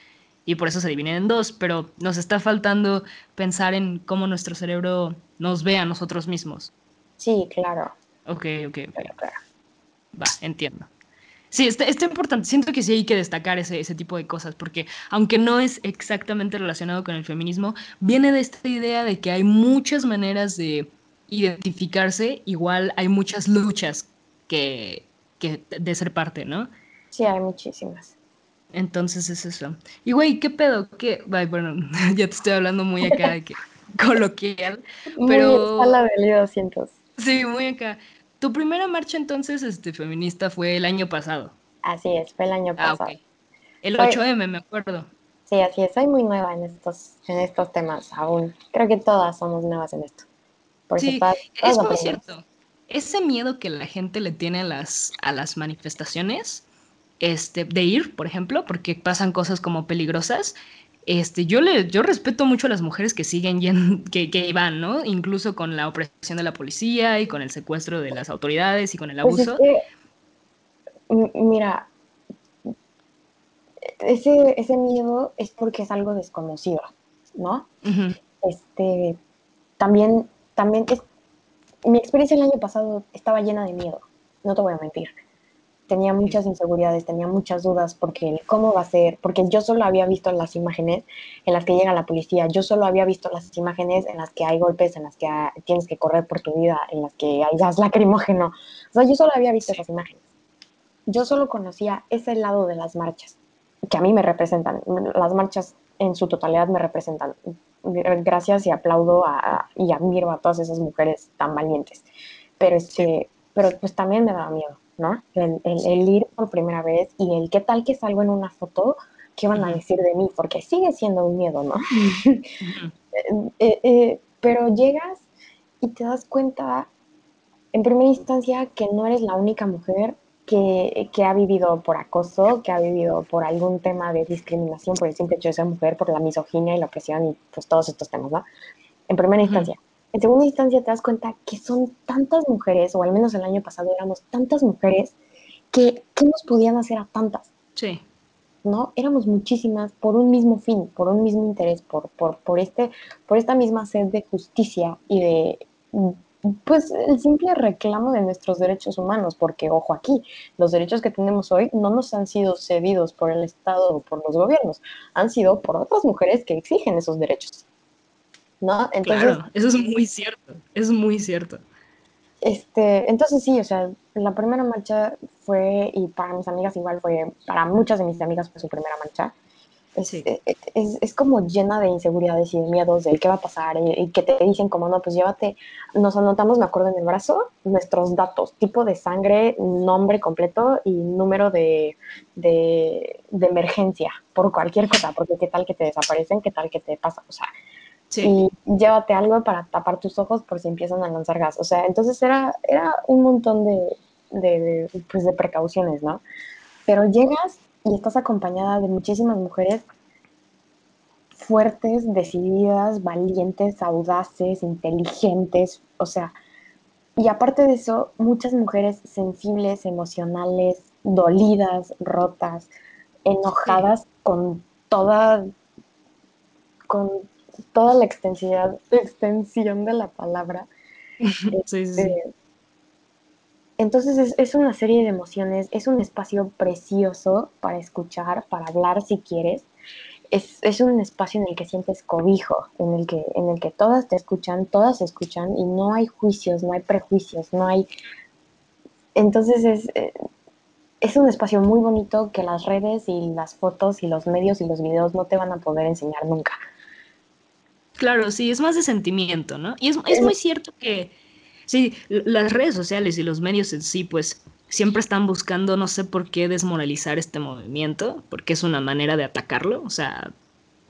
y por eso se dividen en dos, pero nos está faltando pensar en cómo nuestro cerebro nos ve a nosotros mismos. Sí, claro. Ok, ok, Va, entiendo. Sí, está, está, importante. Siento que sí hay que destacar ese, ese tipo de cosas, porque aunque no es exactamente relacionado con el feminismo, viene de esta idea de que hay muchas maneras de identificarse, igual hay muchas luchas que, que de ser parte, ¿no? Sí, hay muchísimas. Entonces es eso. Y güey, ¿qué pedo? ¿Qué? bueno, *laughs* ya te estoy hablando muy acá de que *laughs* coloquial, pero... Muy a la de Sí, muy acá. Tu primera marcha entonces este, feminista fue el año pasado. Así es, fue el año ah, pasado. El 8M, me acuerdo. Sí, así es. Soy muy nueva en estos, en estos temas aún. Creo que todas somos nuevas en esto. sí, es muy cierto. Ese miedo que la gente le tiene a las, a las manifestaciones, este, de ir, por ejemplo, porque pasan cosas como peligrosas, este, yo, le, yo respeto mucho a las mujeres que siguen *laughs* que, que iban, ¿no? Incluso con la opresión de la policía y con el secuestro de las autoridades y con el pues abuso. mira, ese, ese miedo es porque es algo desconocido, ¿no? Este, también, también es, mi experiencia el año pasado estaba llena de miedo, no te voy a mentir tenía muchas inseguridades, tenía muchas dudas porque cómo va a ser, porque yo solo había visto las imágenes en las que llega la policía, yo solo había visto las imágenes en las que hay golpes, en las que tienes que correr por tu vida, en las que hay gas *laughs* lacrimógeno. O sea, yo solo había visto esas imágenes. Yo solo conocía ese lado de las marchas, que a mí me representan. Las marchas en su totalidad me representan. Gracias y aplaudo y admiro a todas esas mujeres tan valientes. Pero, este, pero pues también me daba miedo ¿no? El, ir por primera vez y el qué tal que salgo en una foto, qué van a decir de mí, porque sigue siendo un miedo, ¿no? *laughs* Eh, eh, pero llegas y te das cuenta, en primera instancia, que no eres la única mujer que, que, ha vivido por acoso, que ha vivido por algún tema de discriminación por el simple hecho de ser mujer, por la misoginia y la opresión y pues todos estos temas, ¿no? En primera instancia. En segunda instancia te das cuenta que son tantas mujeres, o al menos el año pasado éramos tantas mujeres, que ¿qué nos podían hacer a tantas? Sí. ¿No? Éramos muchísimas por un mismo fin, por un mismo interés, por, por, por, este, por esta misma sed de justicia y de, pues, el simple reclamo de nuestros derechos humanos, porque, ojo aquí, los derechos que tenemos hoy no nos han sido cedidos por el Estado o por los gobiernos, han sido por otras mujeres que exigen esos derechos. ¿No? Entonces, claro, eso es muy cierto, es muy cierto. Este, entonces sí, o sea, la primera marcha fue, y para mis amigas igual fue, para muchas de mis amigas fue su primera marcha. Es, eh, es, como llena de inseguridades y de miedos de qué va a pasar y, que te dicen como no, pues llévate, nos anotamos, me acuerdo en el brazo, nuestros datos, tipo de sangre, nombre completo y número de, de, de emergencia por cualquier cosa, porque qué tal que te desaparecen, qué tal que te pasa, o sea, y llévate algo para tapar tus ojos por si empiezan a lanzar gas. O sea, entonces era, era un montón de, de, pues de precauciones, ¿no? Pero llegas y estás acompañada de muchísimas mujeres fuertes, decididas, valientes, audaces, inteligentes, o sea, y aparte de eso, muchas mujeres sensibles, emocionales, dolidas, rotas, enojadas con toda con toda la extensidad, extensión de la palabra. *laughs* Sí, sí, este, entonces es, una serie de emociones, es un espacio precioso para escuchar, para hablar si quieres. Es, un espacio en el que sientes cobijo, en el que, en el que todas te escuchan, todas escuchan y no hay juicios, no hay prejuicios, no hay... Entonces es, eh, es un espacio muy bonito que las redes y las fotos y los medios y los videos no te van a poder enseñar nunca. Claro, sí, es más de sentimiento, ¿no? Y es, es muy cierto que Sí, las redes sociales y los medios en sí, pues siempre están buscando, no sé por qué, desmoralizar este movimiento, porque es una manera de atacarlo, o sea,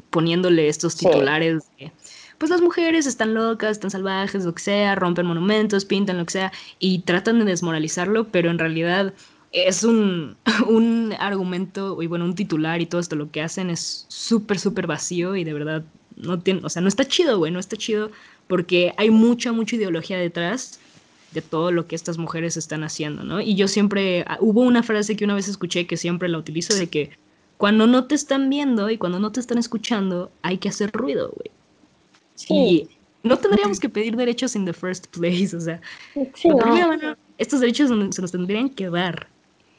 poniéndole estos titulares de, pues las mujeres están locas, están salvajes, lo que sea, rompen monumentos, pintan lo que sea, y tratan de desmoralizarlo, pero en realidad es un, *laughs* un argumento, y bueno, un titular y todo esto lo que hacen es súper, súper vacío y de verdad no tiene, o sea, no está chido, güey, no está chido porque hay mucha, mucha ideología detrás de todo lo que estas mujeres están haciendo, ¿no? Y yo siempre, ah, hubo una frase que una vez escuché que siempre la utilizo de que cuando no te están viendo y cuando no te están escuchando, hay que hacer ruido, güey. Sí. Y no tendríamos que pedir derechos in the first place, o sea, sí, estos derechos se nos tendrían que dar.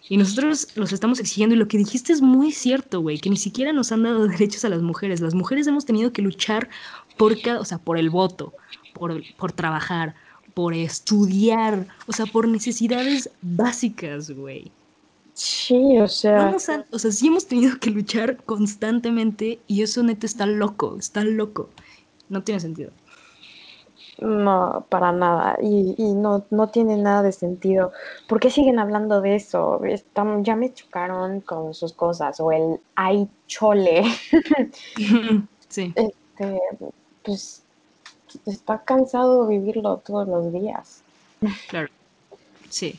Y nosotros los estamos exigiendo y lo que dijiste es muy cierto, güey, que ni siquiera nos han dado *laughs* derechos a las mujeres. Las mujeres hemos tenido que luchar por cada, o sea, por el voto, por, por trabajar, por estudiar, o sea, por necesidades básicas, güey. Sí, o sea. o sea, sí hemos tenido que luchar constantemente y eso neta está loco, está loco. No tiene sentido. No, para nada. Y, y no, no tiene nada de sentido. ¿Por qué siguen hablando de eso? ya me chocaron con sus cosas. O el ay chole. *laughs* sí. Este, pues está cansado de vivirlo todos los días. Claro. Sí.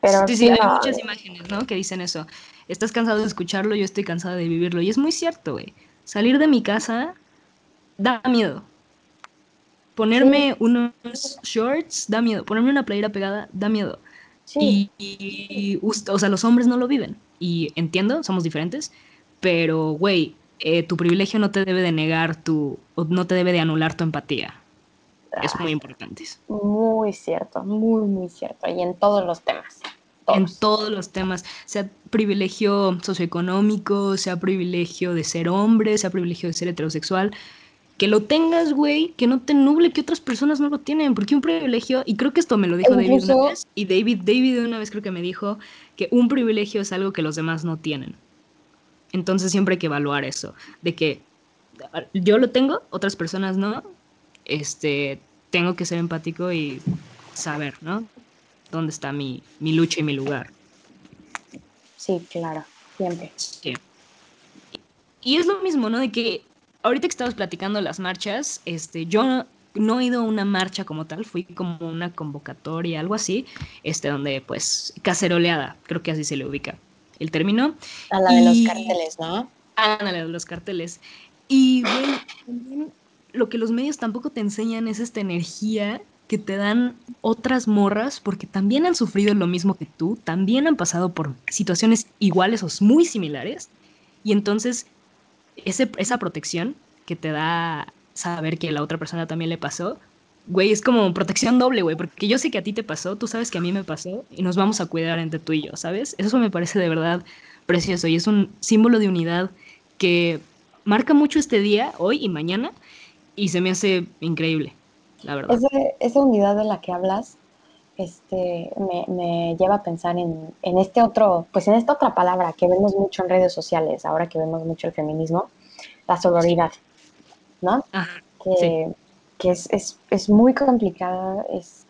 Pero sí, sí, hay muchas imágenes, ¿no? Que dicen eso. Estás cansado de escucharlo, yo estoy cansado de vivirlo. Y es muy cierto, güey. Salir de mi casa da miedo. Ponerme unos shorts da miedo. Ponerme una playera pegada da miedo. Sí. Y, o sea, los hombres no lo viven. Y entiendo, somos diferentes. Pero, güey, eh, tu privilegio no te debe de negar tu, no te debe de anular tu empatía. Es muy importante. Muy cierto, muy, muy cierto. Y en todos los temas. En todos los temas, sea privilegio socioeconómico, sea privilegio de ser hombre, sea privilegio de ser heterosexual, que lo tengas, güey, que no te nuble que otras personas no lo tienen, porque un privilegio, y creo que esto me lo dijo David una vez, y David, David una vez creo que me dijo que un privilegio es algo que los demás no tienen. Entonces siempre hay que evaluar eso, de que yo lo tengo, otras personas no, este, tengo que ser empático y saber, ¿no? Dónde está mi, mi lucha y mi lugar. Sí, claro, siempre. Sí. Y es lo mismo, ¿no? De que ahorita que estamos platicando las marchas, este, yo no he ido a una marcha como tal, fui como una convocatoria, algo así, este, donde pues caceroleada, creo que así se le ubica el término. A la de los carteles, ¿no? A la de los carteles. Y bueno, lo que los medios tampoco te enseñan es esta energía que te dan otras morras porque también han sufrido lo mismo que tú, también han pasado por situaciones iguales o muy similares. Y entonces ese, esa protección que te da saber que a la otra persona también le pasó, güey, es como protección doble, güey, porque yo sé que a ti te pasó, tú sabes que a mí me pasó y nos vamos a cuidar entre tú y yo, ¿sabes? Eso me parece de verdad precioso y es un símbolo de unidad que marca mucho este día, hoy y mañana, y se me hace increíble, la verdad. esa unidad de la que hablas este, me, lleva a pensar en, este otro, pues en esta otra palabra que vemos mucho en redes sociales, ahora que vemos mucho el feminismo, la sororidad, ¿no? Ajá, que, que es, es, es muy complicada es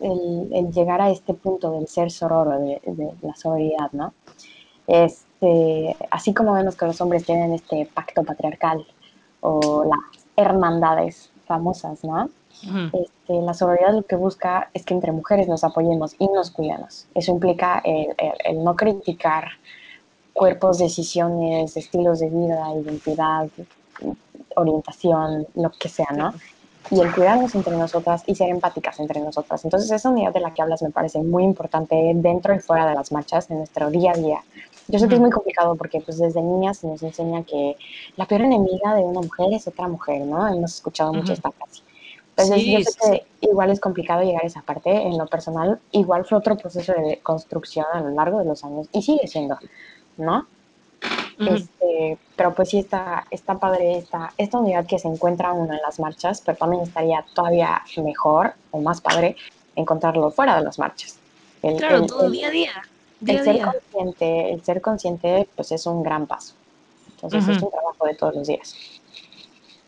el, llegar a este punto del ser sororo, de, la sororidad, ¿no? Este, así como vemos que los hombres tienen este pacto patriarcal o las hermandades famosas, ¿no? Este, la sororidad lo que busca es que entre mujeres nos apoyemos y nos cuidemos. Eso implica el, no criticar cuerpos, decisiones, estilos de vida, identidad, orientación, lo que sea, ¿no? Y el cuidarnos entre nosotras y ser empáticas entre nosotras. Entonces, esa unidad de la que hablas me parece muy importante dentro y fuera de las marchas, en nuestro día a día. Yo sé que es muy complicado porque pues desde niñas se nos enseña que la peor enemiga de una mujer es otra mujer, ¿no? Hemos escuchado mucho esta frase. Entonces yo sé que igual es complicado llegar a esa parte. En lo personal, igual fue otro proceso de construcción a lo largo de los años y sigue siendo, ¿no? este, pero pues sí está, está padre esta, esta unidad que se encuentra uno en las marchas, pero también estaría todavía mejor o más padre encontrarlo fuera de las marchas. claro, todo día a día el ser consciente, el ser consciente, pues es un gran paso. Entonces es un trabajo de todos los días.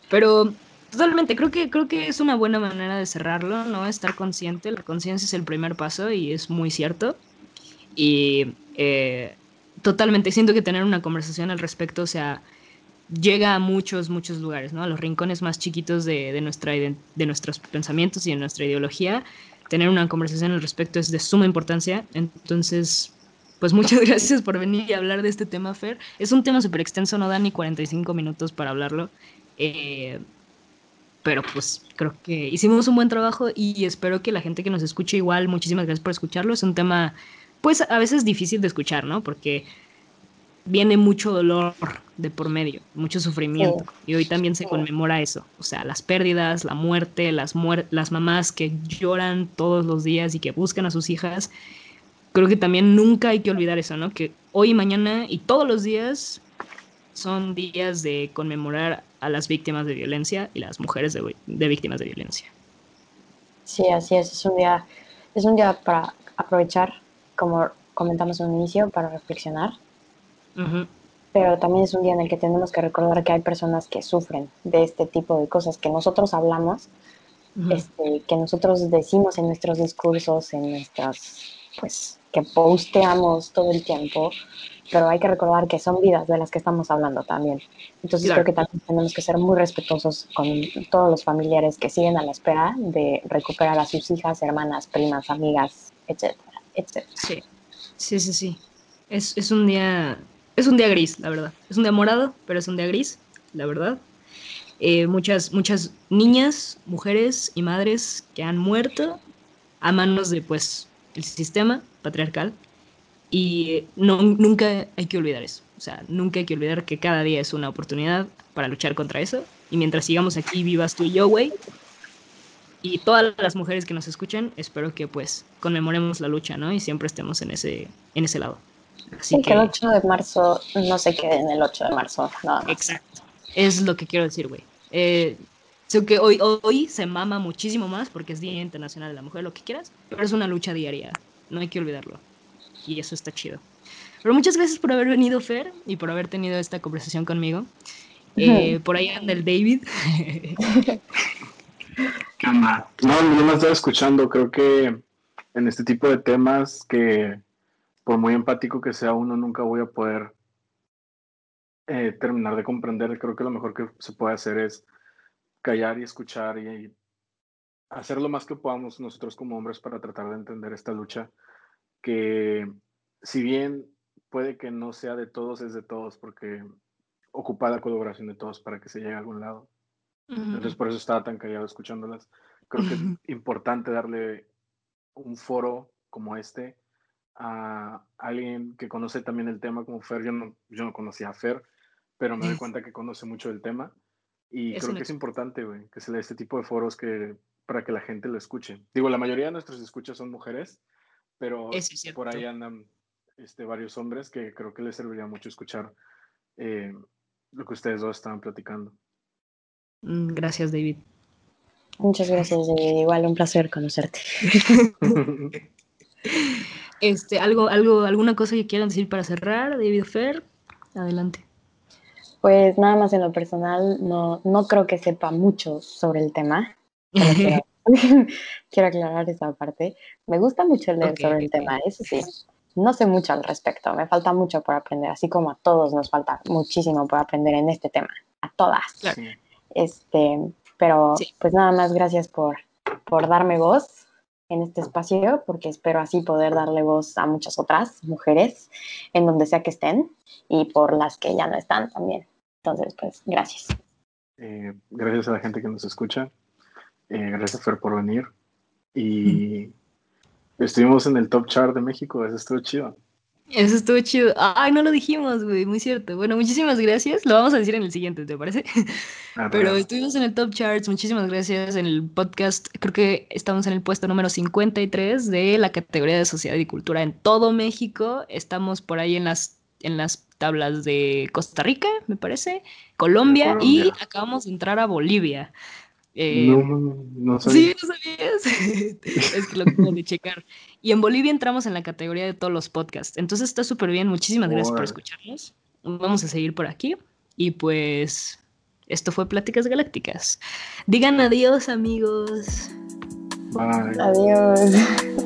Pero totalmente, creo que, creo que es una buena manera de cerrarlo, ¿no? Estar consciente, la conciencia es el primer paso y es muy cierto. Y eh, totalmente, siento que tener una conversación al respecto, o sea, llega a muchos, muchos lugares, ¿no? A los rincones más chiquitos de, de, nuestra, de nuestros pensamientos y de nuestra ideología. Tener una conversación al respecto es de suma importancia. Entonces, pues muchas *laughs* gracias por venir y hablar de este tema, Fer. Es un tema súper extenso, no da ni 45 minutos para hablarlo. Eh, pero pues creo que hicimos un buen trabajo y espero que la gente que nos escuche igual, muchísimas gracias por escucharlo. Es un tema, pues a veces difícil de escuchar, ¿no? Porque viene mucho dolor de por medio, mucho sufrimiento. Y hoy también se conmemora eso. O sea, las pérdidas, la muerte, las, las mamás que lloran todos los días y que buscan a sus hijas creo que también nunca hay que olvidar eso, ¿no? Que hoy, mañana y todos los días son días de conmemorar a las víctimas de violencia y las mujeres de, víctimas de violencia. Sí, así es. Es un día, es un día para aprovechar, como comentamos en un inicio, para reflexionar. Pero también es un día en el que tenemos que recordar que hay personas que sufren de este tipo de cosas que nosotros hablamos, este, que nosotros decimos en nuestros discursos, en nuestras, pues, que posteamos todo el tiempo, pero hay que recordar que son vidas de las que estamos hablando también. Entonces creo que también tenemos que ser muy respetuosos con todos los familiares que siguen a la espera de recuperar a sus hijas, hermanas, primas, amigas, etcétera, etcétera. Sí, sí, sí, sí. Es, es un día, es un día gris, la verdad. Es un día morado, pero es un día gris, la verdad. Eh, muchas, muchas niñas, mujeres y madres que han muerto a manos de pues el sistema patriarcal y no, nunca hay que olvidar eso. O sea, nunca hay que olvidar que cada día es una oportunidad para luchar contra eso. Y mientras sigamos aquí vivas tú y yo, güey, y todas las mujeres que nos escuchan, espero que pues conmemoremos la lucha, ¿no? Y siempre estemos en ese, en ese lado. Así que, el 8 de marzo no se quede en el 8 de marzo. Exacto. Es lo que quiero decir, güey. Eh, Sé que hoy, hoy se mama muchísimo más porque es Día Internacional de la Mujer, lo que quieras, pero es una lucha diaria, no hay que olvidarlo. Y eso está chido. Pero muchas gracias por haber venido, Fer, y por haber tenido esta conversación conmigo. *laughs* Eh, por ahí anda el David. *laughs* ¿Qué onda? No, no me estaba escuchando. Creo que en este tipo de temas que, por muy empático que sea uno, nunca voy a poder eh, terminar de comprender. Creo que lo mejor que se puede hacer es callar y escuchar y, hacer lo más que podamos nosotros como hombres para tratar de entender esta lucha, que si bien puede que no sea de todos, es de todos, porque ocupa la colaboración de todos para que se llegue a algún lado. Entonces por eso estaba tan callado escuchándolas. Creo que es importante darle un foro como este a alguien que conoce también el tema como Fer. Yo no, yo no conocía a Fer, pero me doy cuenta que conoce mucho el tema y creo que es importante, güey, que se le dé este tipo de foros que, para que la gente lo escuche. Digo, la mayoría de nuestros escuchas son mujeres, pero por ahí andan este, varios hombres que creo que les serviría mucho escuchar eh, lo que ustedes dos estaban platicando. Mm, gracias, David. Muchas gracias, David. Igual un placer conocerte. *laughs* *laughs* este, algo, algo, alguna cosa que quieran decir para cerrar, David Fer, adelante. Pues nada más en lo personal, no, no creo que sepa mucho sobre el tema. *laughs* Quiero, aclarar esa parte. Me gusta mucho leer sobre el tema, eso sí. No sé mucho al respecto, me falta mucho por aprender, así como a todos nos falta muchísimo por aprender en este tema, a todas. Este, Pero pues nada más gracias por, por darme voz en este espacio, porque espero así poder darle voz a muchas otras mujeres en donde sea que estén y por las que ya no están también. Entonces, pues gracias. Eh, gracias a la gente que nos escucha. Eh, gracias, Fer, por venir. Y estuvimos en el top chart de México, eso estuvo chido. Eso estuvo chido. Ay, no lo dijimos, güey, muy cierto. Bueno, muchísimas gracias. Lo vamos a decir en el siguiente, ¿te parece? Ah, *laughs* Pero estuvimos en el top charts, muchísimas gracias. En el podcast, creo que estamos en el puesto número 53 de la categoría de sociedad y cultura en todo México. Estamos por ahí en las, en las tablas de Costa Rica, me parece, Colombia, y acabamos de entrar a Bolivia. Eh, no, no sabía. Sí, no sabías. *laughs* es que lo tengo de checar. Y en Bolivia entramos en la categoría de todos los podcasts. Entonces está súper bien. Muchísimas gracias por escucharnos. Vamos a seguir por aquí. Y pues esto fue Pláticas Galácticas. Digan adiós, amigos. Bye. Adiós. *laughs*